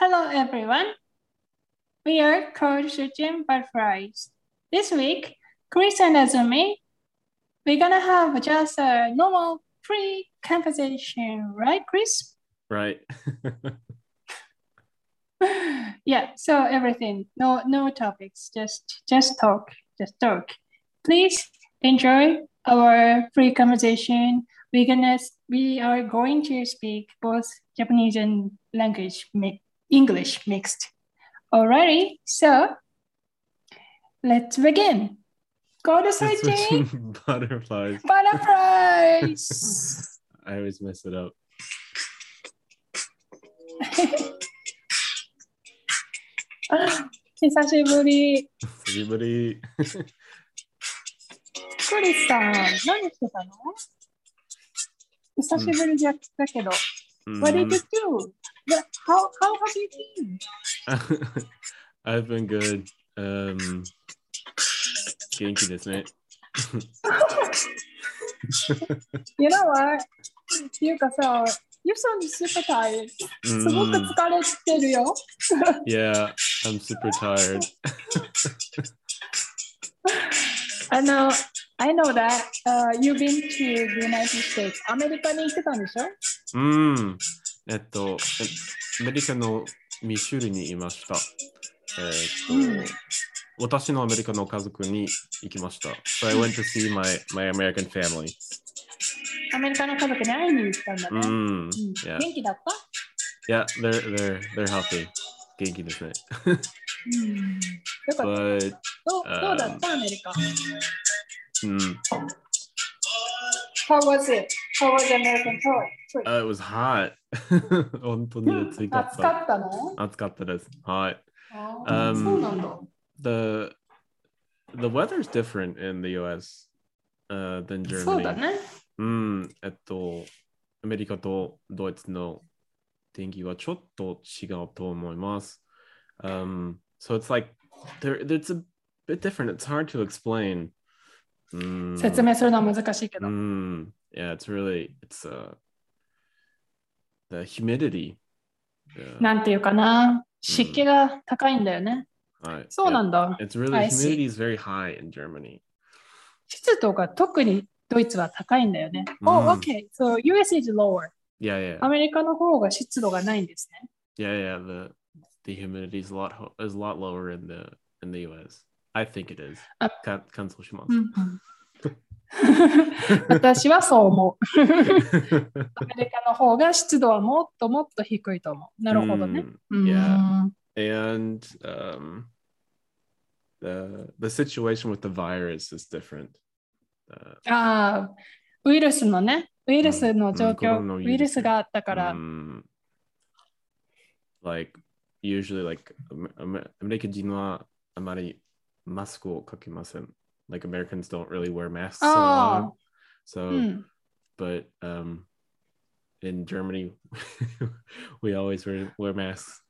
Hello, everyone. We are called Shooting Butterflies. This week, Chris and Azumi, we're gonna have just a normal free conversation, right, Chris? Right. yeah, so everything, no no topics, just just talk, just talk. Please enjoy our free conversation. We're gonna we are going to speak both Japanese and language English mixed. Alrighty, so let's begin. Go to searching Switching butterflies. butterflies. I always mess it up. 久しぶり。 Everybody. クリスさん、何してたの久しぶりじゃだけど。What did you Mm. do? What, how, how have you been? I've been good. Um, 元気ですね。 You know what? っていうかさ、You sound super tired. すごく Mm, 疲れてるよ。 yeah, I'm super tired. あの、I know that、uh, you've been to the United States. アメリカに行ってたんでしょうん。 えっと、えアメリカのミシュリにいました。えっと、私のアメリカの家族に行きました。So I went to see my, my American family. アメリカの家族に会いに行ったんだね。うん。うん Yeah. 元気だった Yeah, they're, they're, they're healthy. 元気ですね。うん。よかった。But, どうあーどうだったアメリカうん。How was it? How was the American tour? Uh, it was hot. 本当に暑かっ。暑かったの暑かったです。はい。あ Um, ーそうなんだ。 The, the weather's different in the US uh, than そうだ Germany. ね。うん。えっと、アメリカとドイツの天気はちょっと違うと思います。Um, so it's like, there, it's a bit different. It's hard to explain. うん説明するのは難しいけど。 Mm, yeah, it's really it's uh the humidity. なんていうかな。湿気が高いんだよね。right, そうな.んだ。It's really humidity is very high in Germany. 湿度が特にドイツは高いんだよね。うん Oh, okay. So US is lower. Yeah, ア yeah, メリカの方が湿度がないんですね。yeah, yeah. The the humidity is a lot is a lot lower in the in the US. I think it is. 感想します。私はそう思う。アメリカの方が湿度はもっともっと低いと思う。なるほどね。Mm, うん yeah. And um, the the situation with the virus is different. Uh, ああ、ウイルスのね、ウイルスの状うんウイルスがあったから、Um, like usually like アメリカ人はあまりマスクをかけません。Like Americans don't really wear masks so あ long. あ、 So, うん。 but um, in Germany, we always wear, wear masks.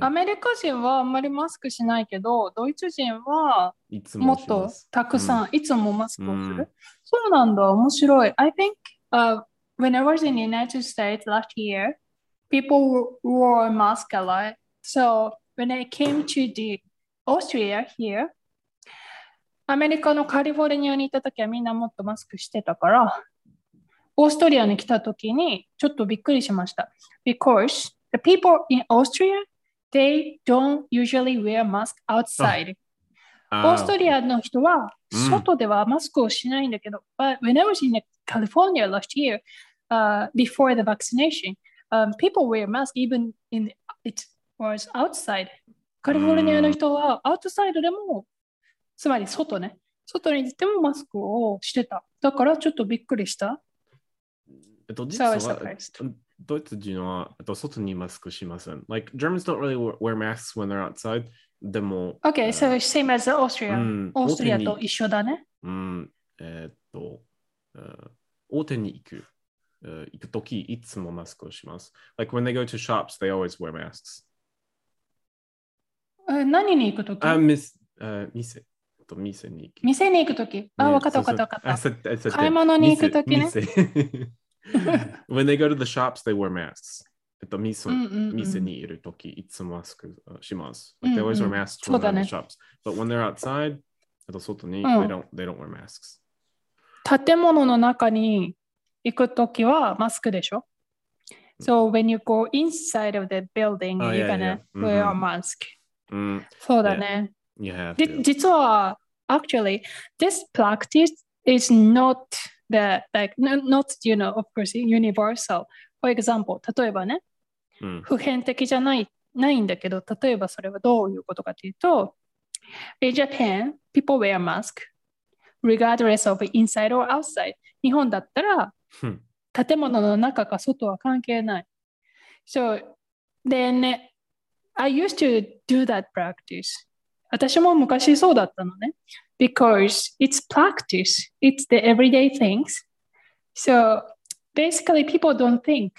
アメリカ人はあんまりマスクしないけど、ドイツ人はいつもっともします。たくさん、いつもマスクをする。うんそうなんだ、面白い。I think、uh, when I was in the United States last year, people wore mask a lot. So when I came to the Austria here, アメリカのカリフォルニアに行った時はみんなもっとマスクしてたから、オーストリアに来た時にちょっとびっくりしました。Because the people in Austria, they don't usually wear mask outside. オーストリアの人はうん外ではマスクをしないんだけど、but when I was in California last year, uh, before the vaccination, um, people wear masks even in it was outside. カリフォルニアの人はアウトサイドでも、つまり外ね、外に出てもマスクをしてた。だからちょっとびっくりした。えっと、実は.ドイツ人はえっと外にマスクしません。Like Germans don't really wear- masks when they're outside. でも、Okay, え so ー same as Austria. うんオーストリアと一緒だね。うん、えーっと、えー大手に行く、えー行くとき、いつもマスクをします。Like when they go to shops, they always wear masks. え何に行くときあ、ミス、えー店、と店に行く。店に行くとき。あ、ねわかったわかった買い物に行くときね when they go to the shops, they wear masks. えっと、店うんうんうん店にいるとき、いつもマスクあします。うん Like, うん they always wear masks when だ they're in ね the shops. But when they're outside, あと外に、うん they, don't, they don't wear masks. 建物の中に行くときはマスクでしょ So when you go inside of the building, Oh, you're yeah, gonna yeah. wear a うん mask. うん、そうだね。You have で to. 実は、actually, this practice is not the, like, not, you know, of course, universal. For example, 例えばね、うん、普遍的じゃないないんだけど、例えばそれはどういうことかというと、In Japan, people wear mask regardless of inside or outside. 日本だったらうん建物の中か外は関係ない。So, then I used to do that practice. 私も昔そうだったのね。Because it's practice, it's the everyday things. So basically, people don't think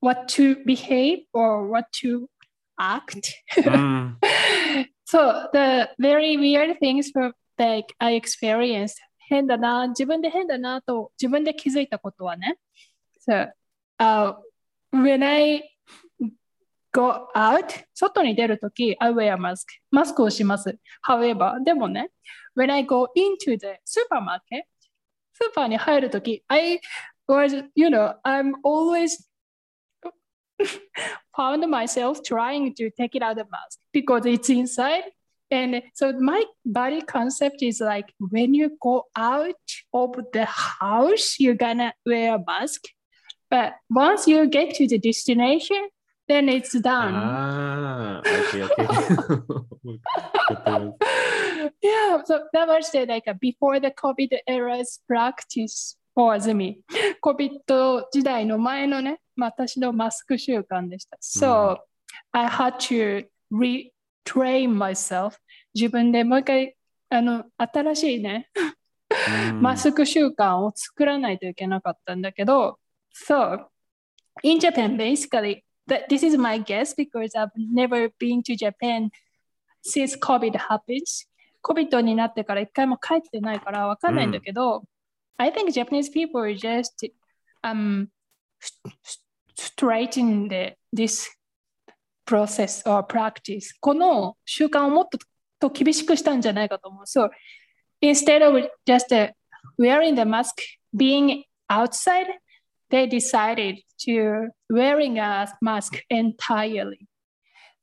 what to behave or what to act. うん、 so the very weird things were like I experienced 変だな、自分で変だなと自分で気づいたことはね。So, uh, when I go out, 外に出るとき、I wear mask. マスクをします。However, でもね、when I go into the supermarket, スーパーに入るとき、I was, you know, I'm always found myself trying to take it out the mask because it's inside. And so my body concept is like when you go out of the house, you're gonna wear a mask. But once you get to the destination, then it's done. ああ、OK, OK. わかります yeah, so that was the like before the COVID era's practice for me. COVID 時代の前のね、私のマスク習慣でした。So、I had to retrain myself. 自分でもう一回、あの、新しいね、うんマスク習慣を作らないといけなかったんだけど、So, in Japan, basically, that this is my guess because I've never been to Japan since COVID happens. COVID になってから一回も帰ってないからわかんないんだけど、I think Japanese people are just um, st- straighten the, this process or practice. この習慣をもっとと厳しくしたんじゃないかと思う。So, instead of just uh, wearing the mask, being outside, they decided to wearing a mask entirely.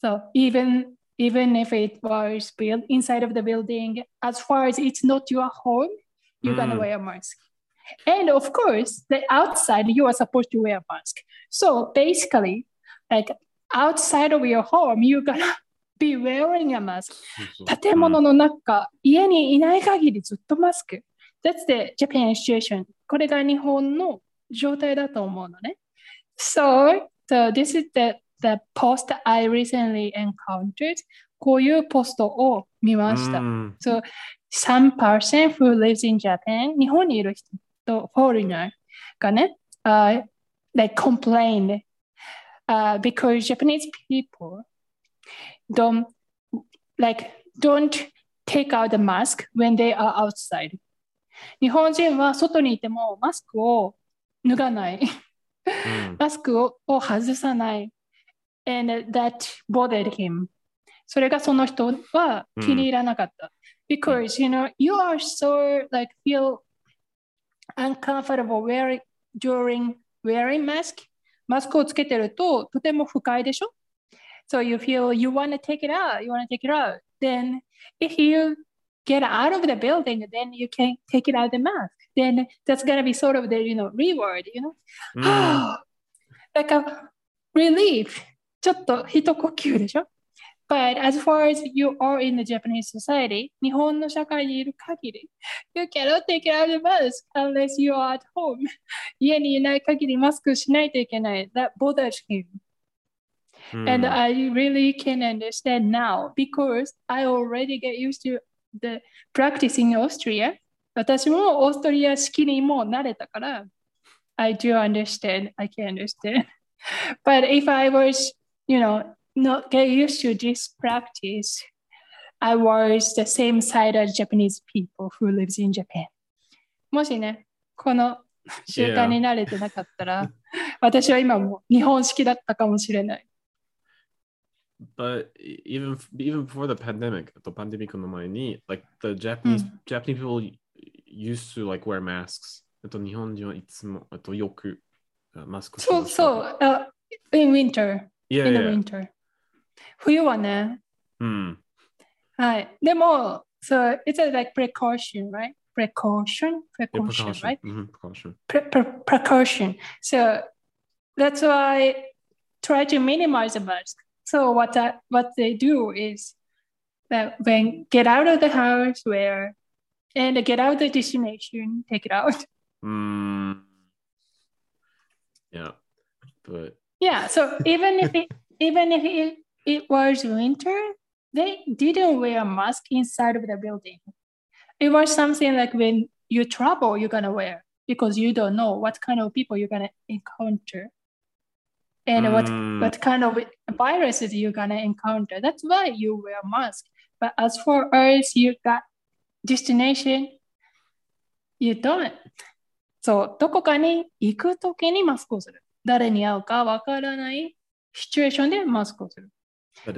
So even even if it was built inside of the building, as far as it's not your home, you're gonna Mm. wear a mask. And of course, the outside you are supposed to wear a mask. So basically, like outside of your home, you're gonna be wearing a mask. そうそう建物の中、家にいない限りずっとマスク。That's the Japan situation. これが日本の 状態だと思うのね。So, so this is the, the post I recently encountered. こういうポストを見ました。うん、 So, some person who lives in Japan, 日本にいる人と foreigner がね、uh, like complained uh, because Japanese people don't like don't take out the mask when they are outside. 日本人は外にいてもマスクを 脱がない。うんマスクをを外さない。And that bothered him. それがその人は気に入らなかった。Because, you know, you are so like feel uncomfortable wearing during wearing mask. マスクをつけてるととても不快でしょ So you feel you want to take it out, you want to take it out. Then if you get out of the building, then you can take it out the mask. Then that's gonna be sort of the you know reward, you know? うん like a relief. ちょっと一呼吸でしょ But as far as you are in the Japanese society, 日本の社会にいる限り、you cannot take out the mask unless you are at home. 家にいない限りマスクしないといけない。That bothers him. うん And I really can understand now because I already get used to the practice in Austria. 私もオーストリア式にもう慣れたから、I do understand. I can understand. But if I was, you know, not get used to this practice, I was the same side as Japanese people who lives in Japan. もしね、この習慣に慣れてなかったら、私は今も日本式だったかもしれない。But e- even even before the pandemic, あとパンデミックの前に、like the Japanese、Japanese people used to like wear masks. あと日本人はいつもあとよくあマスクしてそうましたそう。あ in winter, Yeah, in the yeah. winter. 冬はね。うん。はい。でも、so it's a like precaution, right? Precaution? Yeah, Precaution, precaution. right? Mhm, precaution. Pre- pre- precaution. So that's why try to minimize the mask. So what I, what they do is that when get out of the house, wear, and get out the destination, take it out. Mm. Yeah, but Yeah. So even if it even if it, it was winter, they didn't wear a mask inside of the building. It was something like when you travel, you're gonna wear because you don't know what kind of people you're gonna encounter. And what Mm. what kind of viruses you're gonna encounter. That's why you wear a mask. But as for us, you got destination, you don't. そう、どこかに行くときにマスクをする。誰に会うかわからないシチュエーションでマスクをする。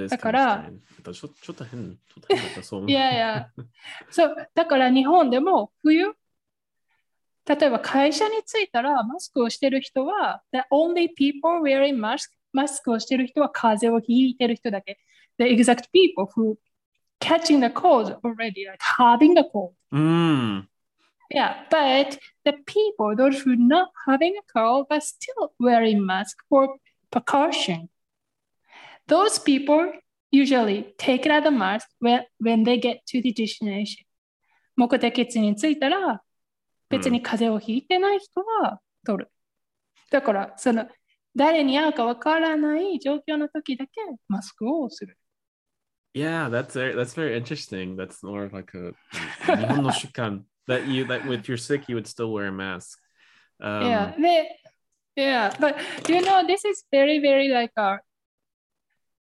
だからちょちょっと変、ちょっと変だったそう。いやいや。そう、だから日本でも冬、例えば会社に着いたらマスクをしてる人は、the only people wearing mask, マスクをしてる人は風邪をひいてる人だけ。The exact people who catching the cold already, like having the cold. うん。Yeah, but the people, those who not having a cold but still wearing mask for precaution, those people usually take out the mask when, when they get to the destination. 目的地に着いたら、別に風邪をひいてない人は取る。だから、その、誰に会うかわからない状況の時だけマスクをする。Yeah, that's very, that's very interesting. That's more of like a 日本の習慣 that you that if you're sick you would still wear a mask. Um, yeah, they, yeah, but you know, this is very, very like a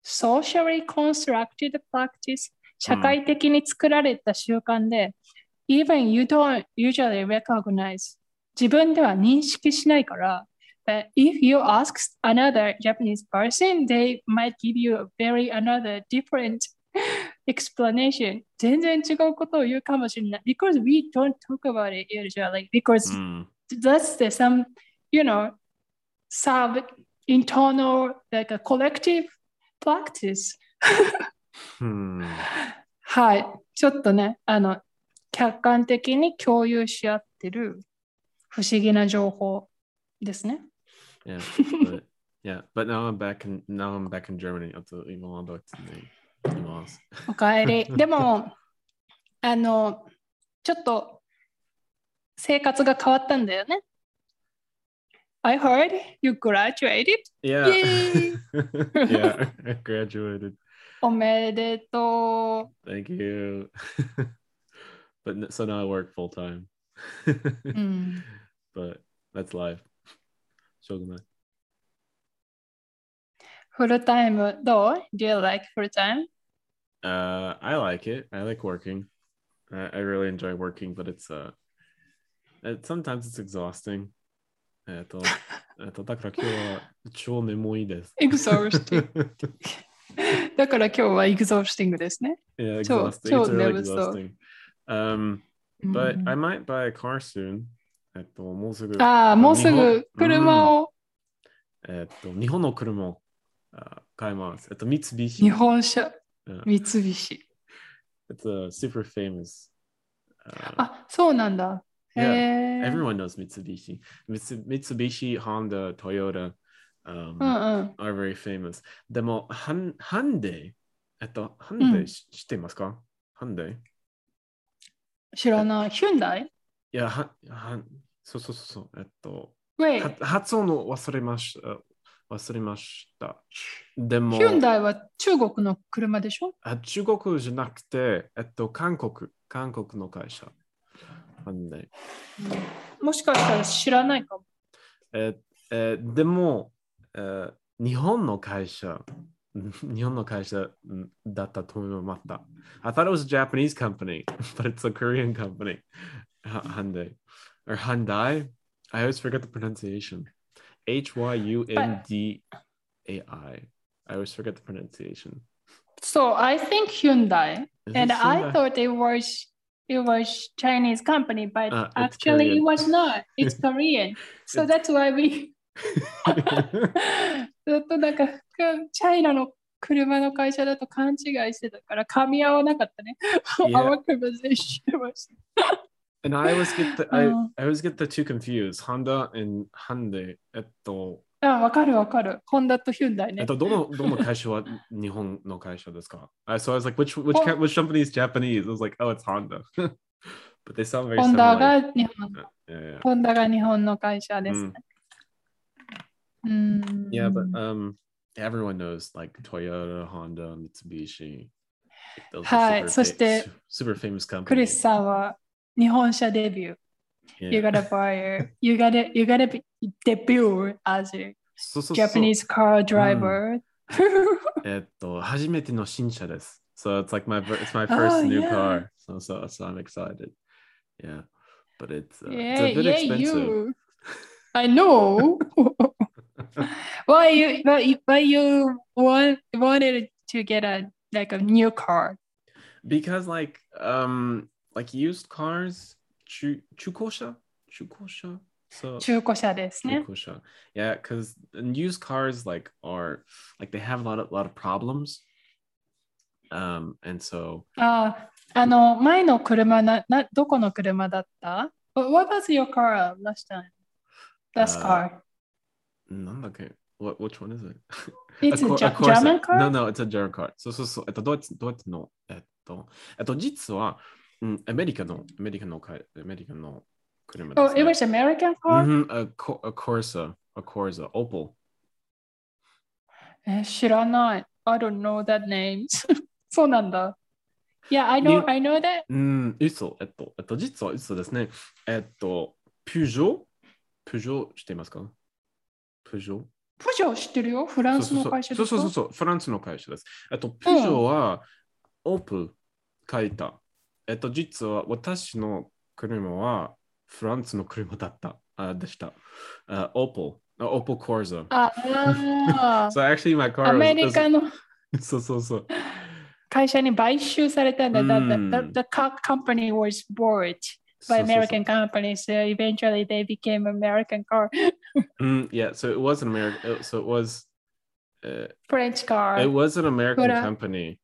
socially constructed practice. 社会的に作られた習慣で、even you don't usually recognize 自分では認識しないから、but if you ask another Japanese person, they might give you a very another different explanation. 全然違うことを言うかもしれない。Because we don't talk about it usually. Because mm, that's the some you know sub internal like a collective practice hmm. はいちょっとねあの客観的に共有し合ってる不思議な情報ですね Yeah, but yeah, but now I'm back in now I'm back in Germany. あと今はドイツにいます。おかえりでもあのちょっと生活が変わったんだよね I heard you graduated Yeah. Yeah, I graduated. おめでと Thank you. but so now I work full time. but that's life. しょうがない。フルタイムどう ?Do you like full time? Uh, I like it. I like working. I, I really enjoy working, but it's uh, it, sometimes it's exhausting. えっと、えっと、だから今日は超眠いです。 Exhausting だから今日は exhausting ですね。 yeah, So- exhausting. so it's really nervous though. exhausting. Um, but うん I might buy a car soon. えっと、もうすぐ。ああ、もうすぐ車をえっと、日本の車をあ買います。えっと、三菱。日本車、 Yeah. 三菱。It's a super famous. Uh, あ、そうなんだ。へ Yeah, え。everyone knows Mitsubishi. Mitsu- Mitsubishi, Honda, Toyota um, are very famous. でも、ハンハンデイ、えっと、ハンデイし知っていますかハンデイい知らない。ヒュンダイや、ははそうそうそう。えっと、発音を忘れました。忘れました。でも、ヒュンダイは中国の車でしょあ中国じゃなくて、えっと、韓国、韓国の会社。ハンデイ。もしかしたら知らないかも。ええーでも、えー日本の会社、日本の会社うんだったと思いました。I thought it was a Japanese company, but it's a Korean company. Hyundai. Or Hyundai. I always forget the pronunciation. H Y U N D A I. I always forget the pronunciation. So I think Hyundai, Is it and I Hyundai? thought it was it was Chinese company, but Ah, it's actually it Korean. was not. It's Korean. So It's- that's why we ずっとなんかチャイナの車の会社だと勘違いしてたから噛み合わなかったね。 Yeah. Our conversation was. And I always get the I, Uh. I always get the two confused. Honda and Hyundai. えっと、あ、わかるわかる。ホンダとヒュンダイねえっ。と、どの、どの会社は日本の会社ですか I, So I was like, which, which, which company is Japanese? I was like, oh, it's Honda. but they sound very ホンダ similar. が日本 Yeah, yeah. ホンダが日本の会社ですね。うん。Yeah, but um, everyone knows like Toyota, Honda, Mitsubishi. Those are はい super そして super famous クリ companies. スさんは日本車デビュー。You Yeah. gotta buy it. You gotta you gotta be debut as a そうそうそう Japanese car driver. えっと、初めての新車です。So it's like my fir- it's my Oh, first new yeah. car. So so so I'm excited. Yeah. But it's, uh, yeah, it's a bit yeah, expensive. you. I know. why you why you, why you want wanted to get a like a new car? Because like um like used cars, 中中古車中古車 So 中古車ですね。 Fukusha. Yeah, because used cars like are like they have a lot of lot of problems. Um, and so あ、あの前の車ななどこの車だった？What what was your car last time? Last あ car. なんだっけ What which one is it? It's a co- Ja- Corsa. German car? No, no, it's a German car. そうそうそう。えっと、ドイツ、ドイツの、えっと、えっと、実は、 うん、アメリカの、アメリカのアメリカの車で Oh, す、it ね。was American car? うん、a, Co- a Corsa, a Corsa, Opel. え知らない。I don't know that names. そうなんだ。Yeah, I know, に I know that. うん、嘘。えっと、えっと、実は嘘ですね。えっと、ピュジョピュジョ知っていますか？ピュジョプジョー知ってるよ。フランスの会社でしょそうそうそうそう、フランスの会社です。えっと、ピュジョは、オープル書いた。えっと、実は私の車はフランスの車だった。あでした。あオープル、オープルコーザ。ああ So actually my car アメリカのそうそうそう。会社に買収されたんだ。うん The, the, the car company was bought by American companies. So eventually they became American car, うん、yeah, so it was an American, so it was, uh, French car. it was an American company.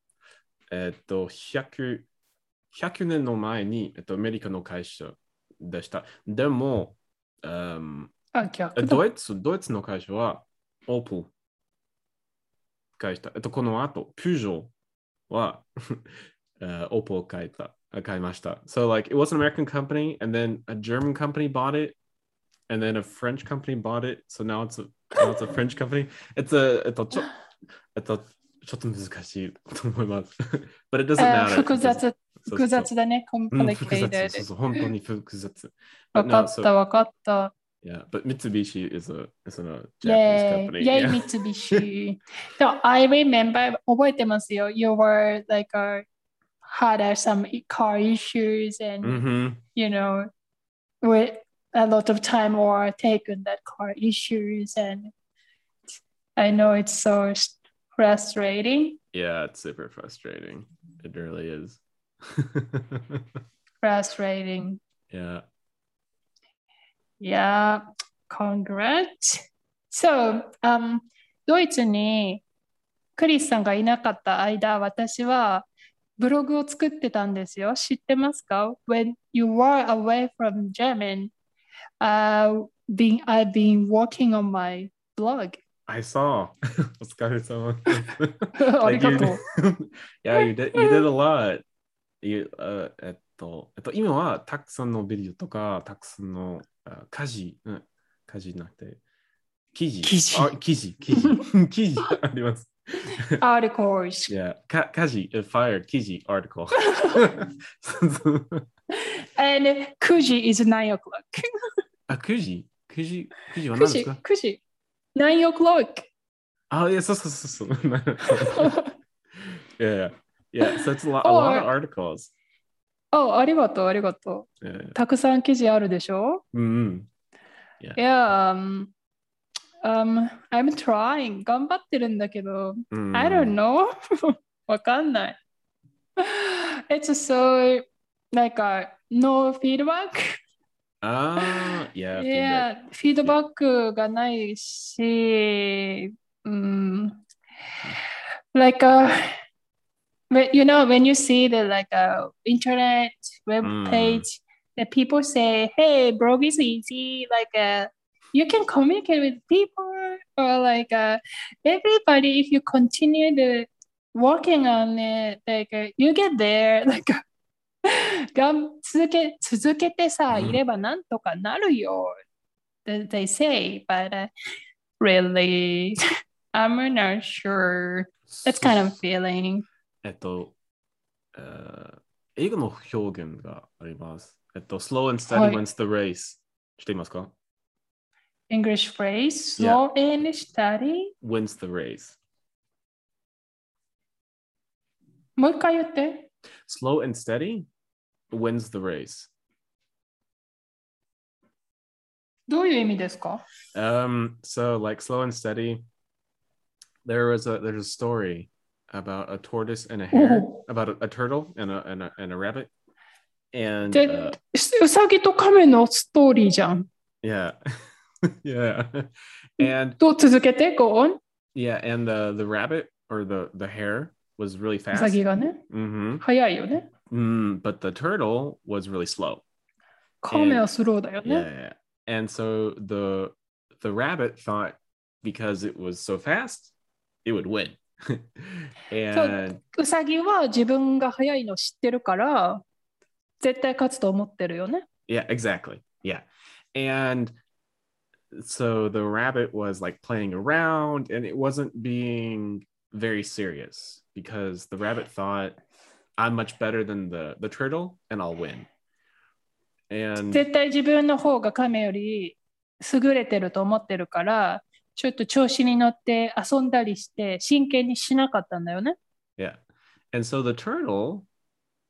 えっと、100、100年の前に、えっと、アメリカの会社でした。でも、うん、あ逆ドイツドイツの会社は Opel like, it was an American company, and then a German company bought it, and then a French company bought it. So now it's a, now it's a French company. It's a, えっと、ちょ、えっと、ちょっと難しいと思います。But it doesn't uh, matter. 複雑複雑だね。うん複雑 complicated. そうそう、本当に複雑。わ But か no, っ so- た、わかった。 Yeah, but Mitsubishi is a is a Japanese Yay, company. yay, yeah. Mitsubishi. so I remember, 覚えてますよ。You were like, uh, had uh, some car issues and, Mm-hmm. you know, with a lot of time or taken that car issues. And I know it's so s- frustrating, Yeah, it's super frustrating. It really is. Frustrating. yeah. Yeah, congrats. So, um, ドイツにクリスさんがいなかった間、私はブログを作ってたんですよ。知ってますか ?When you were away from German, uh, being, I've been working on my blog. I saw. お疲れ様ありがとう。yeah, you did you did a lot. Uh, えっと、えっと、今はたくさんのビデオとか、たくさんのあ家事、うん、家事なくて、記事。記事あ記事、記事。記事あります。Articles. Yeah, か家事、uh, fire, 記事、article. And 9時 is 9 o'clock. あ、9時 ?9 時 ?9 時は9時何ですか ?9 時 ?9 o'clock. あ、いや、そうそうそうそう。yeah, yeah. So it's a lot, a lot of articles. あ、ありがとう、ありがと Yeah. う。たくさん記事あるでしょうんうん。Yeah, um, Um, I'm trying. 頑張ってるんだけど、Mm. I don't know. わかんない。It's so like a no feedback. Ah, yeah. feedback. Yeah, フィードバックがないし、うん、like a, when- you know, when you see the like a internet web Mm. page, the people say, "Hey, blog is easy. Like, uh, you can communicate with people, or like, uh, everybody. If you continue the working on it, like, uh, you get there. Like." がん続け続けてさ、うんいればなんとかなるよ。They they say, but uh, really, I'm not sure. That's kind of feeling. えっと、えー英語の表現があります。えっと、slow and は steady い wins the race。知っていますか English phrase, slow and steady. ?wins the race。もう一回言って。 slow and steady wins the race. どういう意味ですか Um, so like slow and steady, there was a there's a story about a tortoise and a hare, Oh. about a, a turtle and a, and a and a rabbit. And で uh,、うさぎと亀のストーリーじゃん。 yeah. yeah. And どう続けて ?Go on. yeah, and the the rabbit or the the hare was really う fast. さぎがね、 hmm 早いよね。 Mm, but the turtle was really slow. 亀はスローだよ Yeah, ね。 yeah, yeah. And so the the rabbit thought because it was so fast, it would win. And うさぎは自分が早いの知ってるから、絶対勝つと思ってるよね。yeah, exactly. Yeah. And so the rabbit was like playing around and it wasn't being very serious because the rabbit thought I'm much better than the the turtle and I'll win. And 絶対自分の方が亀より優れてると思ってるから、ちょっと調子に乗って遊んだりして真剣にしなかったんだよね。Yeah. And so the turtle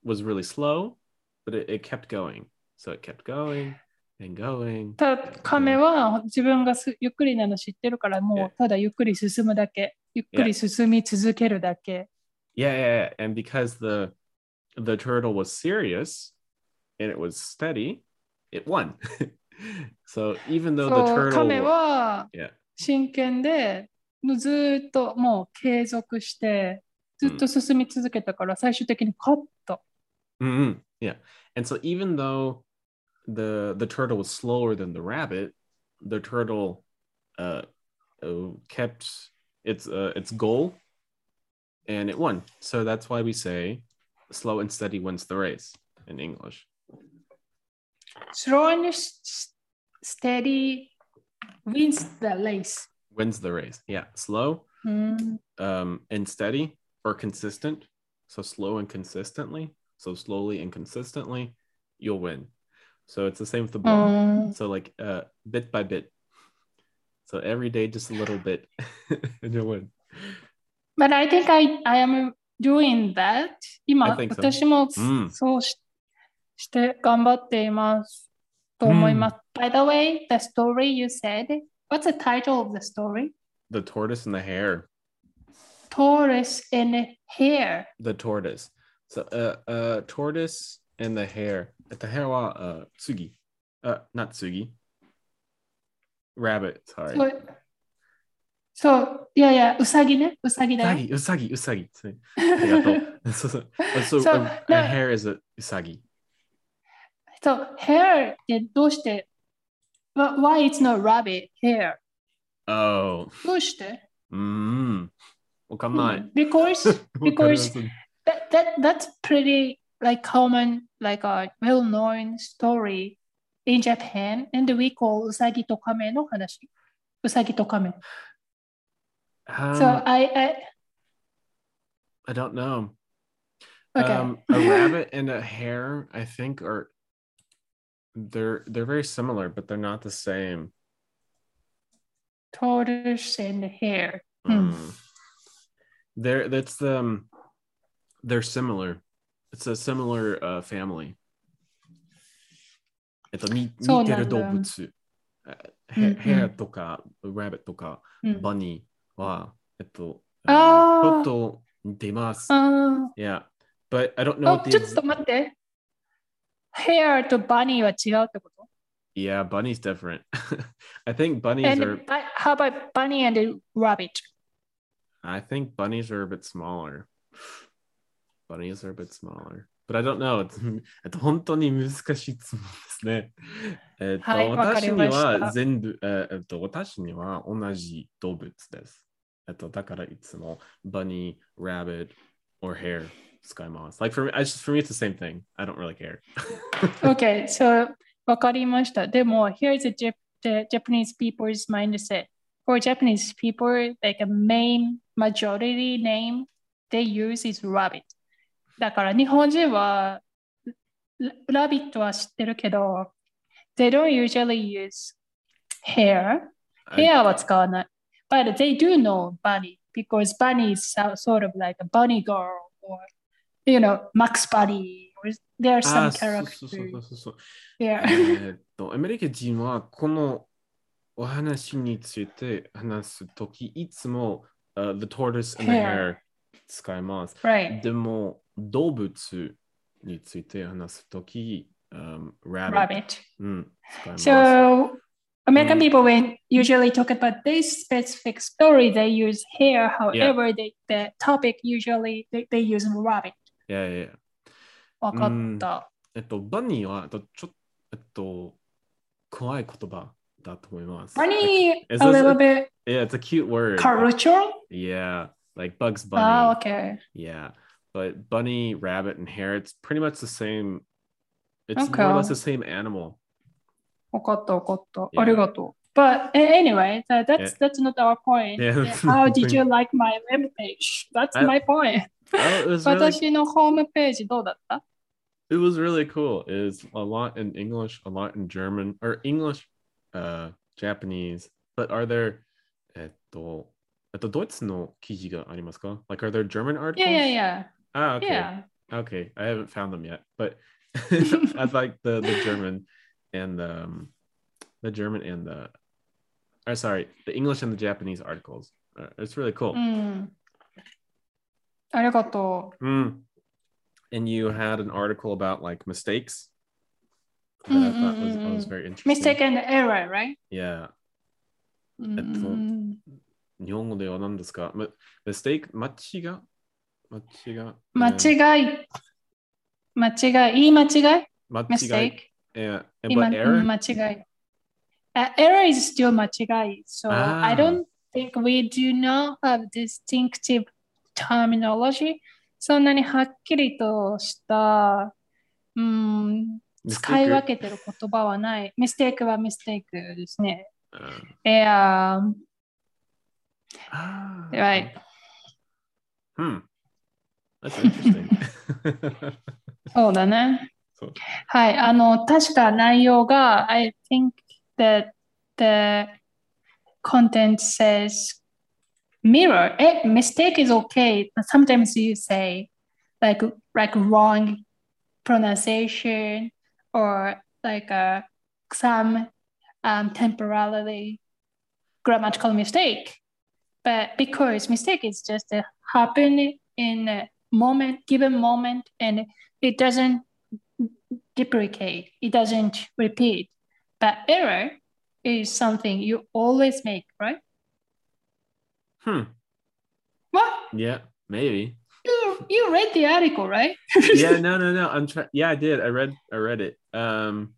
was really slow, but it, it kept going. So it kept going and going. ただ亀は自分がすゆっくりなの知ってるから、もうただゆっくり進むだけ。ゆっくり進み続けるだけ。Yeah, yeah, yeah. And because the the turtle was serious and it was steady, it won. so even though the turtle 亀は Yeah. 真剣でずーっともう継続してずっと進み続けたから最終的に勝った。Mhm, Yeah. And so even though the the turtle was slower than the rabbit, the turtle uh, uh, kept its uh, its goal and it won. So that's why we say slow and steady wins the race in English. Slow and steady wins the race. Wins the race. Yeah. Slow うん、 um, and steady or consistent. So slow and consistently. So slowly and consistently, you'll win. So it's the same with the う blog. ん So like uh bit by bit. So every day just a little bit and you'll win. But I think I, I am doing that. 今、 I think so. 私もうんそうし,、して頑張っています。 と思います。By the way, the story you said, what's the title of the story? The tortoise and the hare. Tortoise and Hare. The tortoise. So uh uh tortoise and the hare. The hare wa uh tsugi. Uh not tsugi. Rabbit, sorry. そう、そういやいや、うさぎね。うさぎだよ。 Usagi, usagi, usagi. ありがとう。so, so, so So, a, a no- hare is a usagi. そ So hare ってどうして Why it's not rabbit hare? Oh. どうしてうん。わかんない。Because, hmm. because that, that, that's pretty like common, like a well-known story in Japan and we call usagi うさぎと亀の話。うさぎと亀。Um, so I, I I don't know. Okay. Um, a rabbit and a hare, I think, are they're they're very similar, but they're not the same. Tortoise and hare. Hmm. Mm. They're that's the um, they're similar. It's a similar uh, family. えっと、似似てる動物、ヘアとか、ラビットとか、バニーは、えっと、ちょっと似てます。Yeah. Ah. Um, ah. But I don't know oh, what the ヘアとバニーは違うってこと Yeah, bunny's different. I think bunnies And are but how about bunny and rabbit? I think bunnies are a bit smaller. Bunnies are a bit smaller. But I don't know. It's えっと本当に難しい質問ですね。えっと、はいわか私にりましたは全部、ええっと、私には同じ動物です。えっと、だからいつも bunny, rabbit, or hare Sky Moss. Like for me, I just for me it's the same thing. I don't really care. okay, so わかりました。でも here's a Jap the Japanese people's mindset. For Japanese people, like a main majority name they use is rabbit. they don't usually use hare. Hare は使わない。But they do know bunny because bunny is sort of like a bunny girl or you know Max Buddy or there are some characters そうそうそうそう yeah えっとアメリカ人はこのお話について話すときいつも、uh, the tortoise and the hare 使います、right. でも動物について話すとき、um, rabbit, rabbit. うん、so American people, when usually talk about this specific story, they use hare. However, yeah. the topic usually they, they use rabbit. いやいやいやわかった。えっと、バニーは、えっとちょえっと、怖い言葉だと思います。 Bunny, Like, a is this little a- bit yeah, it's a cute word. cultural. Yeah, like Bugs Bunny. Ah, okay. Yeah, but bunny, rabbit, and hare, it's pretty much the same. It's Okay. more or less the same animal. わかったわかった。 Yeah. ありがとう。But a- anyway, that, that's Yeah. that's not our point. Yeah. How did you like my web page? That's I- my point. Oh, it was really, 私のホームページどうだった it was really cool. It was a lot in English, a lot in German, or English, uh, Japanese. But are there, えっと、えっと、ドイツの記事がありますか Like, are there German articles? Yeah, yeah, Ah, okay. yeah. Okay, I haven't found them yet, but I'd like the the German and the um, the German and the or sorry, the English and the Japanese articles. Uh, it's really cool. うん。 ありがと Mm. And you had an article about like mistakes that Mm, I thought mm, was, mm, was mm. very う。 interesting. Mistake and error, right? Yeah. うんえっと日本語では何ですか Mi- Mistake? 間違い間違い間違い。間違い。言い間違い間違い ?mistake? Yeah. And 今 but error? 間違い。Uh, error is still 間違い。So I Ah. don't think we do not have distinctive そんなにはっきりとした、うん、使い分けてる言葉はない。ミステイクはミステイクですね。え、う、え、ん。Uh, right. あの、確か内容が, I think that the content says mirror. Eh, mistake is okay. But sometimes you say like like wrong pronunciation or like uh, some um, temporarily grammatical mistake. But because mistake is just a happen in a moment, given moment, and it doesn't duplicate, it doesn't repeat. But error is something you always make, right? Hmm. What? Yeah, maybe. You, you read the article, right? Yeah, no, no, no. I'm trying. Yeah, I did. I read. I read it. Um,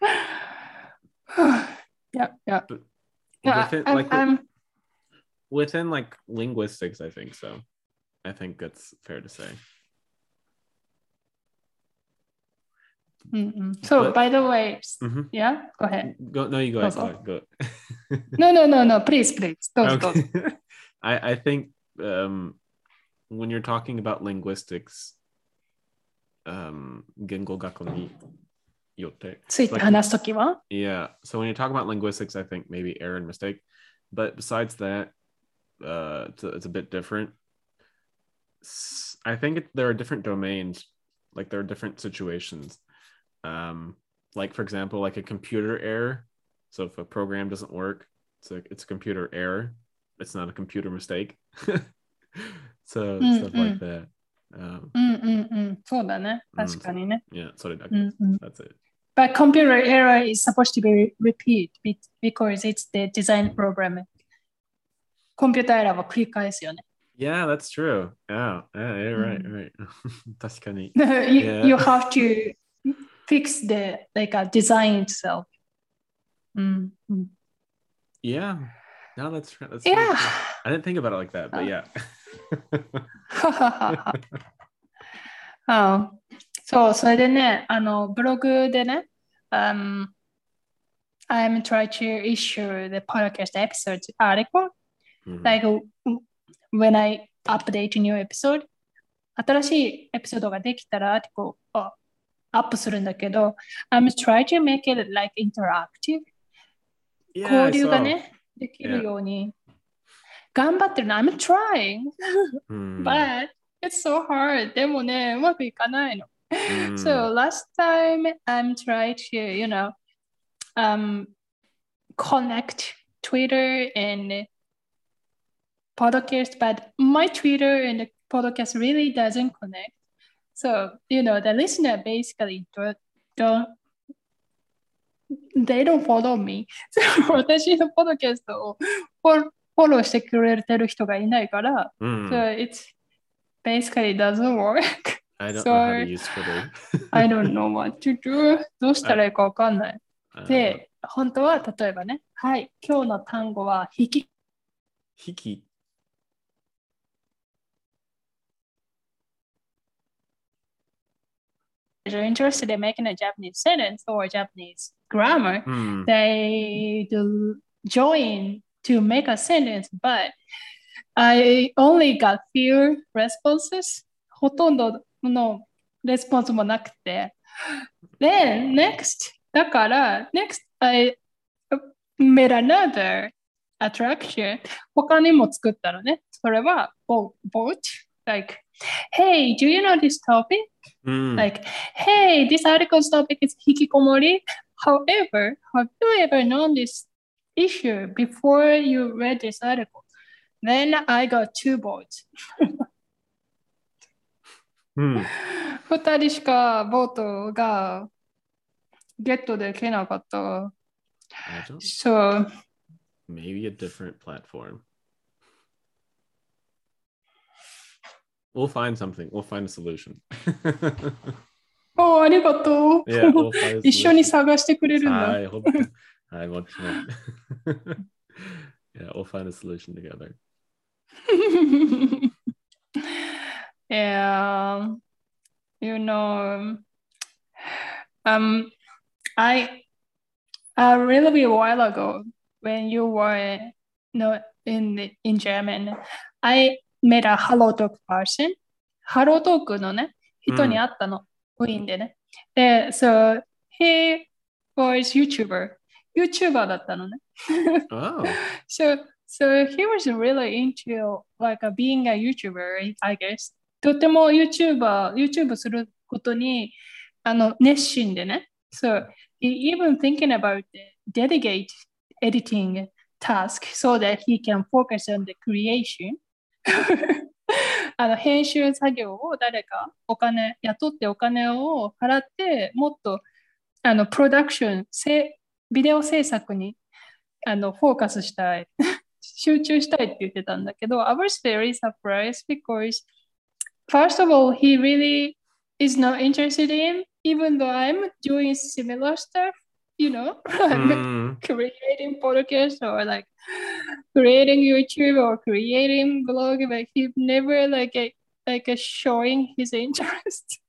yeah, yeah. But Yeah, within, I'm, like I'm, within like linguistics, I think so. I think that's fair to say. mm-mm. So, But- by the way, Mhm. yeah, go ahead. Go. No, you go ahead. Go. Ahead, go. No, no, no, no, please, please. Don't, don't. Okay. I, I think um, when you're talking about linguistics, um. Like, yeah. So when you talk about linguistics, I think maybe error and mistake. But besides that, uh, it's, a, it's a bit different. I think it, there are different domains, like there are different situations. Um, like for example, like a computer error. So if a program doesn't work, it's a, it's a computer error it's not a computer mistake そう、stuff mm, like mm. that、um, うんうんうんそうだね確かにね、うん、yeah mm, それだけ、うんうん、that's it But computer error is supposed to be repeat because it's the design programming. Computer error は繰り返すよね。Yeah, that's true. Yeah, yeah, yeah right, right. 確かに。you, yeah. you have to fix the like a design itself. Mm -hmm. Yeah. No, that's right. That's Yeah. really true. I didn't think about it like that, but yeah. あそう、それでね、あの、ブログでね、um, I'm trying to issue the podcast episode article, Mhm. like when I update new episode, 新しいエピソードができたらアーティクルをアップするんだけど、I'm trying to make it like interactive. yeah, 交 I 流が saw. ね、 できるように。頑張ってるの。I'm trying, Mm, but it's so hard. でもね、うまくいかないの。 mm, So last time I'm trying to, you know, um, connect Twitter and podcast, but my Twitter and the podcast really doesn't connect. So you know, the listener basically don't, don't they don't follow me. So 私のポッドキャストをフォローしてくれてる人がいないから、mm. so it's basically doesn't work. I don't know how to sorry. use Twitter. I don't know what to do. どうしたらいいかわかんない。Uh, で、本当は例えばね、はい、今日の単語は引き。Hiki. If you're interested in making a Japanese sentence or Japanese grammar, Mm. they do join to make a sentence, but I only got few responses. ほとんどのレスポンスもなくて。Then next, だから、next I made another attraction. 他にも作ったのね。それは boat. boat. Like, hey, do you know this topic? Mm. like, hey, this article's topic is hikikomori. However, have you ever known this issue before you read this article? Then I got two votes. Mm. 二人しかボートがゲットできなかった。 I don't. So, Maybe a different platform. We'll find something. We'll find a solution. おありがとう。 yeah, we'll find a 一緒に solution. 探してくれるんだ。はい、ほんとはい、もちろん。yeah, we'll find a solution together. yeah, you know, um, I a really while ago when you were no in in German, I met a Hello Talk person. ハロートークのね、人に会ったの、ウィーンでね。で、so he was YouTuber. YouTuber だったのね。Oh, So, so he was really into like a, being a YouTuber, I guess. とても YouTuber、YouTube することにあの熱心でね。So, he even thinking about the delegate editing task so that he can focus on the creation. あの編集作業を誰かお金雇ってお金を払ってもっとあのプロダクションビデオ制作にあのフォーカスしたい集中したいって言ってたんだけど I was very surprised because first of all he really is not interested in even though I'm doing similar stuff you know mm, creating podcast or like creating YouTube or creating blog, but he never like a, like a showing his interest.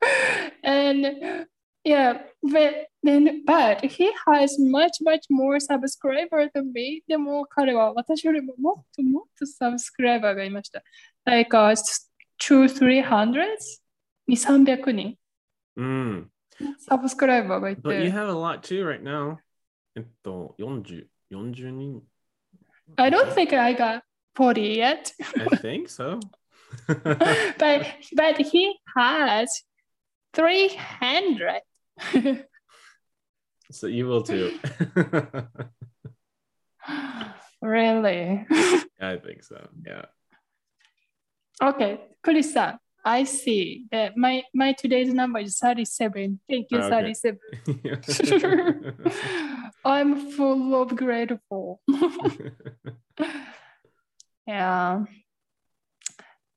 and yeah, but then but he has much much more subscriber than me. でも彼は私よりももっともっとサブスクライバーがいました。Like uh, two, three hundreds? 2、300人 mm. サブスクライバーがい But you て。 have a lot too right now. えっと、40、40人 I don't think I got 40 yet. I think so. but but he has 300 So you will too. really? I think so. Yeah. Okay, Chris I see that my my today's number is 37. Thank you, Okay. 37. I'm full of grateful. yeah.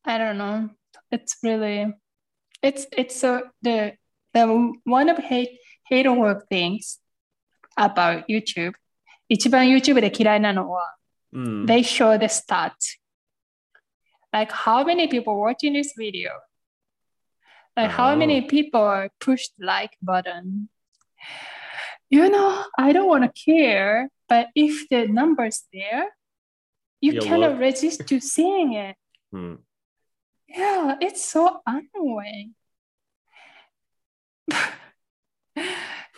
I don't know. It's really it's it's so the the one of hate hateful things about YouTube 一番 YouTube で嫌いなのは Mm. they show the stats. like how many people watching this video? Like how many Oh. people pushed like button? You know, I don't want to care, but if the number's there, you You'll cannot look. resist to seeing it. Mm. Yeah, it's so annoying.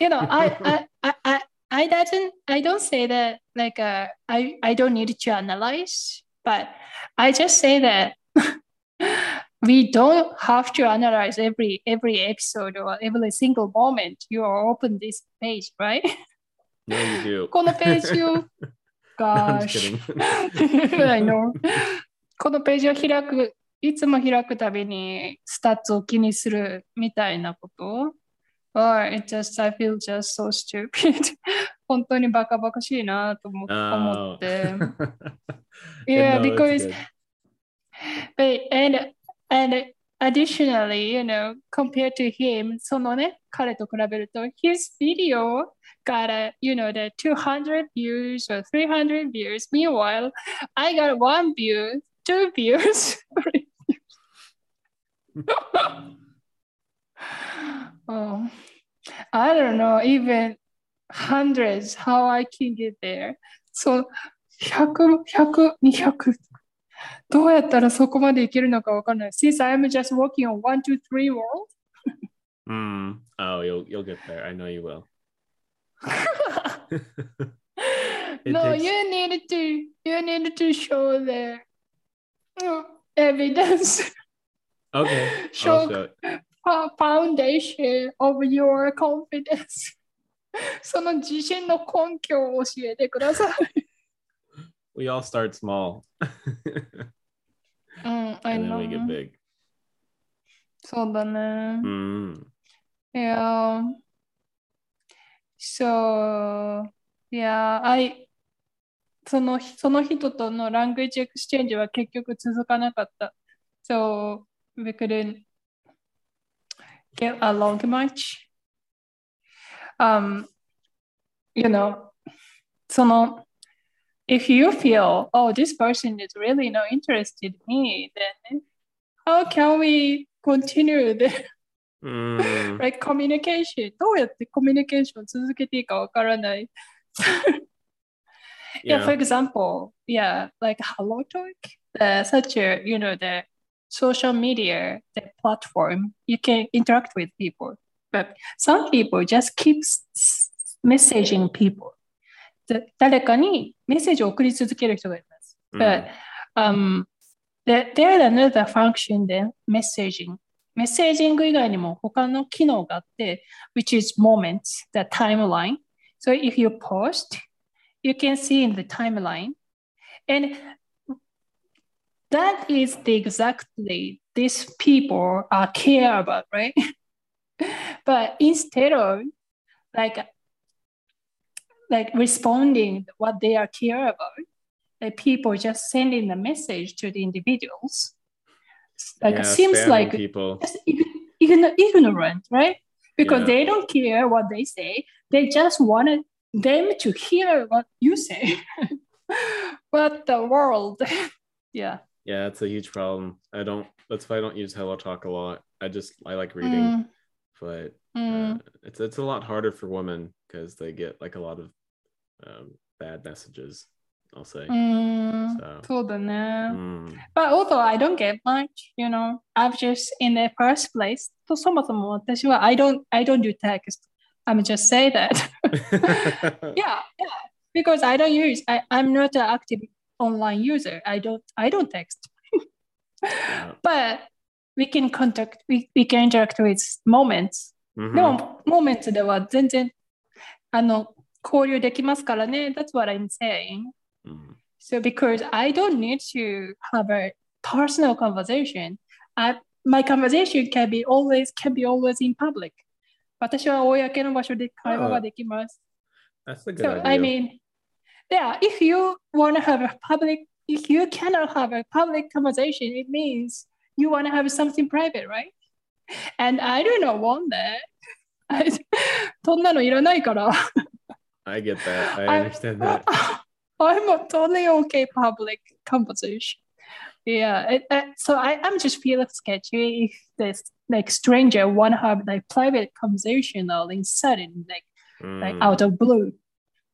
you know, I, I, I, I, I doesn't, I don't say that like uh, I, I don't need to analyze, but I just say that we don't have to analyze every every episode or every single moment you are open this page, right? No, you do. このページを I'm Gosh. just kidding. I know. このページを開く、いつも開くたびにスタッツを気にするみたいなこと Or it just, I feel just so stupid. 本当にバカバカしいなと思思 Oh. って。 Yeah, Yeah, no, it's because good. But and and additionally, you know, compared to him, そのね、彼と比べると、his video got a, you know, the 200 views or 300 views. Meanwhile, I got one view, two views. oh, I don't know, even hundreds, how I can get there. So, 100、100、200どうやったらそこまでいけるのかわかんない。Since I'm just working on one, two, three world. Mm. Oh, you'll you'll get there. I know you will. It no, takes- you need to you need to show the uh, evidence, Okay. I'll show show it. fo- foundation of your confidence. その自信の根拠を教えてください。We all start small うん、I and then we get know. big. そうだね。Mm. Yeah. So, yeah, I そのその人とのラングエッジエクスチェンジは結局続かなかった。So, we couldn't get along much. Um, you know, その if you feel, oh, this person is really not interested in me, then how can we continue the Mm. like communication どうやってコミュニケーション続けていいかわからない。yeah, for Yeah. example, yeah, like HelloTalk, the such a you know the social media, the platform, you can interact with people. But some people just keep s- s- messaging people. で誰かにメッセージを送り続ける人がいます。But um, there, there is another function then, messaging. メッセージング以外にも他の機能があって、which is moments, the timeline. So if you post, you can see in the timeline. And that is the exactly these people are care about, right? but instead of like like responding what they are care about, the people just sending the message to the individuals. Like yeah, seems like people. ign- ignorant, right? Because Yeah. they don't care what they say. They just wanted them to hear what you say. what the world? yeah. Yeah, it's a huge problem. I don't. That's why I don't use Hello Talk a lot. I just I like reading, Mm, but mm, uh, it's it's a lot harder for women because they get like a lot of um, bad messages. I'll say. mm, So. そうだね。 Mm. But although I don't get much, you know, I've just in the first place, とそもそも私は I don't I don't do text. I'm just say that. yeah, yeah. Because I don't use I, I'm not an active online user. I don't I don't text. Yeah. But we can contact we, we can interact with moments. Mhm. でも、moments では全然 あの、交流できますからね。That's what I'm saying. Mm. So because I don't need to have a personal conversation, I, my conversation can be always can be always in public. 私は公の場所で会話ができます。 That's a good So idea. I mean, yeah, if you want to have a public, if you cannot have a public conversation, it means you want to have something private, right? And I do not want that. そんなのいらないから。 I get that. I I- understand that. I'm a totally okay public conversation. Yeah, it, uh, so I, I'm just feeling sketchy if this like stranger want to have like private conversation all in sudden like like Mm. out of blue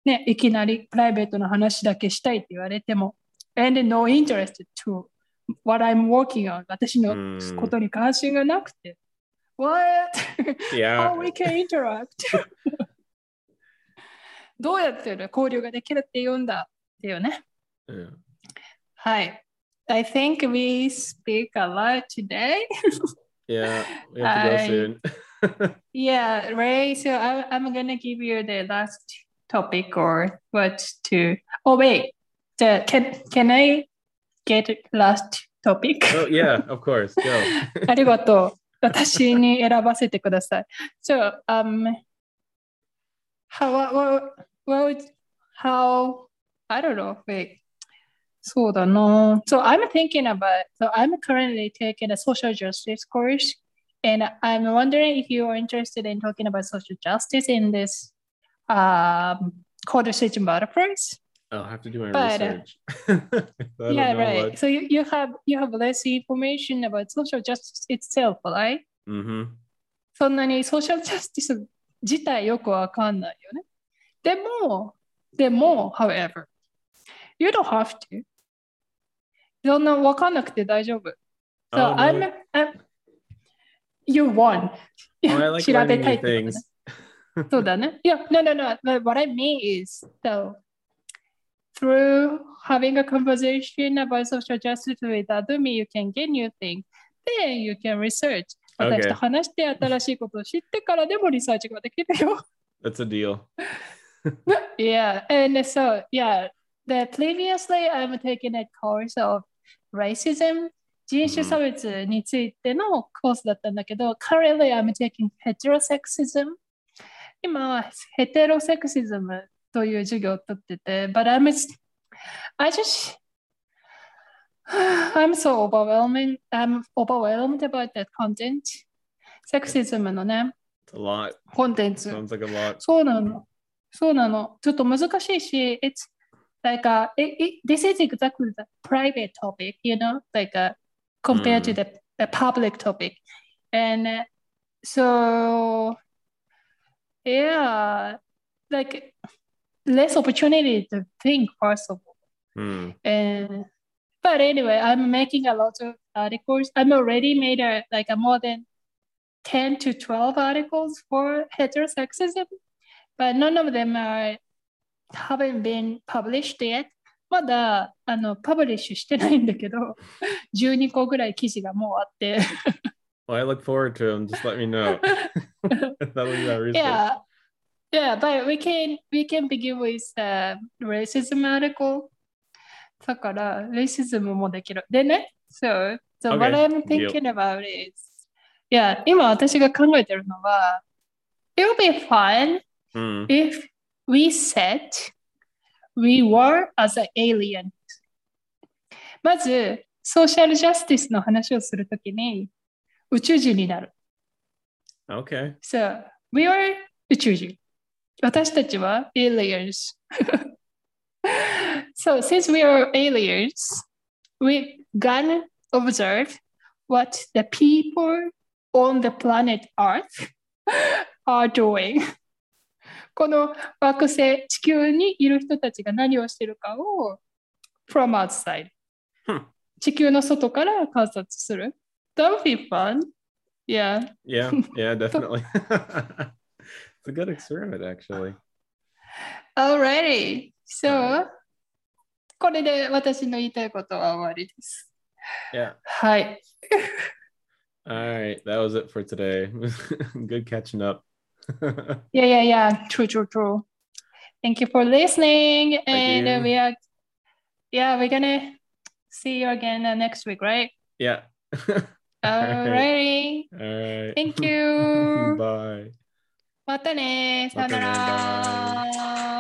ねいきなりプライベートの話だけしたいって言われても and no interest to what I'm working on 私のうんことに関心がなくて what Yeah. how we can interact どうやって交流ができるって言うんだっていうね Yeah. はい I think we speak a lot today Yeah. We have to go I- soon. Yeah, Ray. So I, I'm gonna give you the last topic or what to. Oh wait, the, can can I get last topic? oh, yeah, of course. Go. ありがとう。私に選ばせてください。So um, how well well how I don't know. Wait. そうだな。So I'm thinking about. So I'm currently taking a social justice course. And I'm wondering if you are interested in talking about social justice in this um, conversation butterflies. I'll have to do my But, uh, research. I don't yeah, know right. much. So you, you have you have less information about social justice itself, right? Mm-hmm. そんなにソーシャルジャスティス自体よくわかんないよね。でも、でも、however, you don't have to. そんなわかんなくて大丈夫。So Oh, I'm, really? I'm, you won. Oh, I like 調べ learning たい new ってことね things. そうだね。Yeah, no, no, no. But what I mean is, so through having a conversation about social justice with other me, you can get new things. Then you can research. 私と Okay. 話して新しいことを知ってからでもリサーチができるよ。 That's a deal. yeah, and so yeah, the previously I'm taking a course of racism 人種差別についてのコースだったんだけど、currently I'm taking heterosexism 今はヘテロセクシズム という授業を取ってて、but I'm I just I'm so overwhelming I'm overwhelmed about that content セクシズムのね It's a lot. コンテンツ Sounds like a lot. そうなの。そうなの。ちょっと難しいし、it's like a, it, it, this is exactly the private topic, you know, like uh, compared to the, the public topic. And uh, so, yeah, like less opportunity to think, first of all. Hmm. And but anyway, I'm making a lot of articles. I'm already made a like a more than 10 to 12 articles for heterosexism, but none of them are haven't been published yet. まだあのパブリッシュしてないんだけど、12個ぐらい記事がもうあって。 Well, I look forward to them. Just let me know. That'll be my research. yeah. Yeah, but we can we can begin with the racism article. だから、racism もできる。でね、so, so what Okay, I'm thinking about is, yeah, 今私が考えてるのは、it would be fun Hmm. if we said we were as an alien. まず、ソーシャルジャスティスの話をするときに、宇宙人になる。 Okay. So, we are 宇宙人。 私たちは aliens. so, since we are aliens, we gonna observe what the people on the planet Earth are doing. この惑星、地球にいる人たちが何をしているかを from outside. Hmm. 地球の外から観察する。That would be fun. Yeah. Yeah. Yeah. Definitely. it's a good experiment, actually. Alrighty. So, はこれで私の言いたいことは終わりです。 Yeah. はい。 All right. That was it for today. good catching up. Yeah, yeah, yeah. True, true, true. Thank you for listening. And uh, you. we are, yeah, we're gonna see you again uh, next week, right? yeah. Alrighty. All right. Thank you. Bye. またねさよなら。ま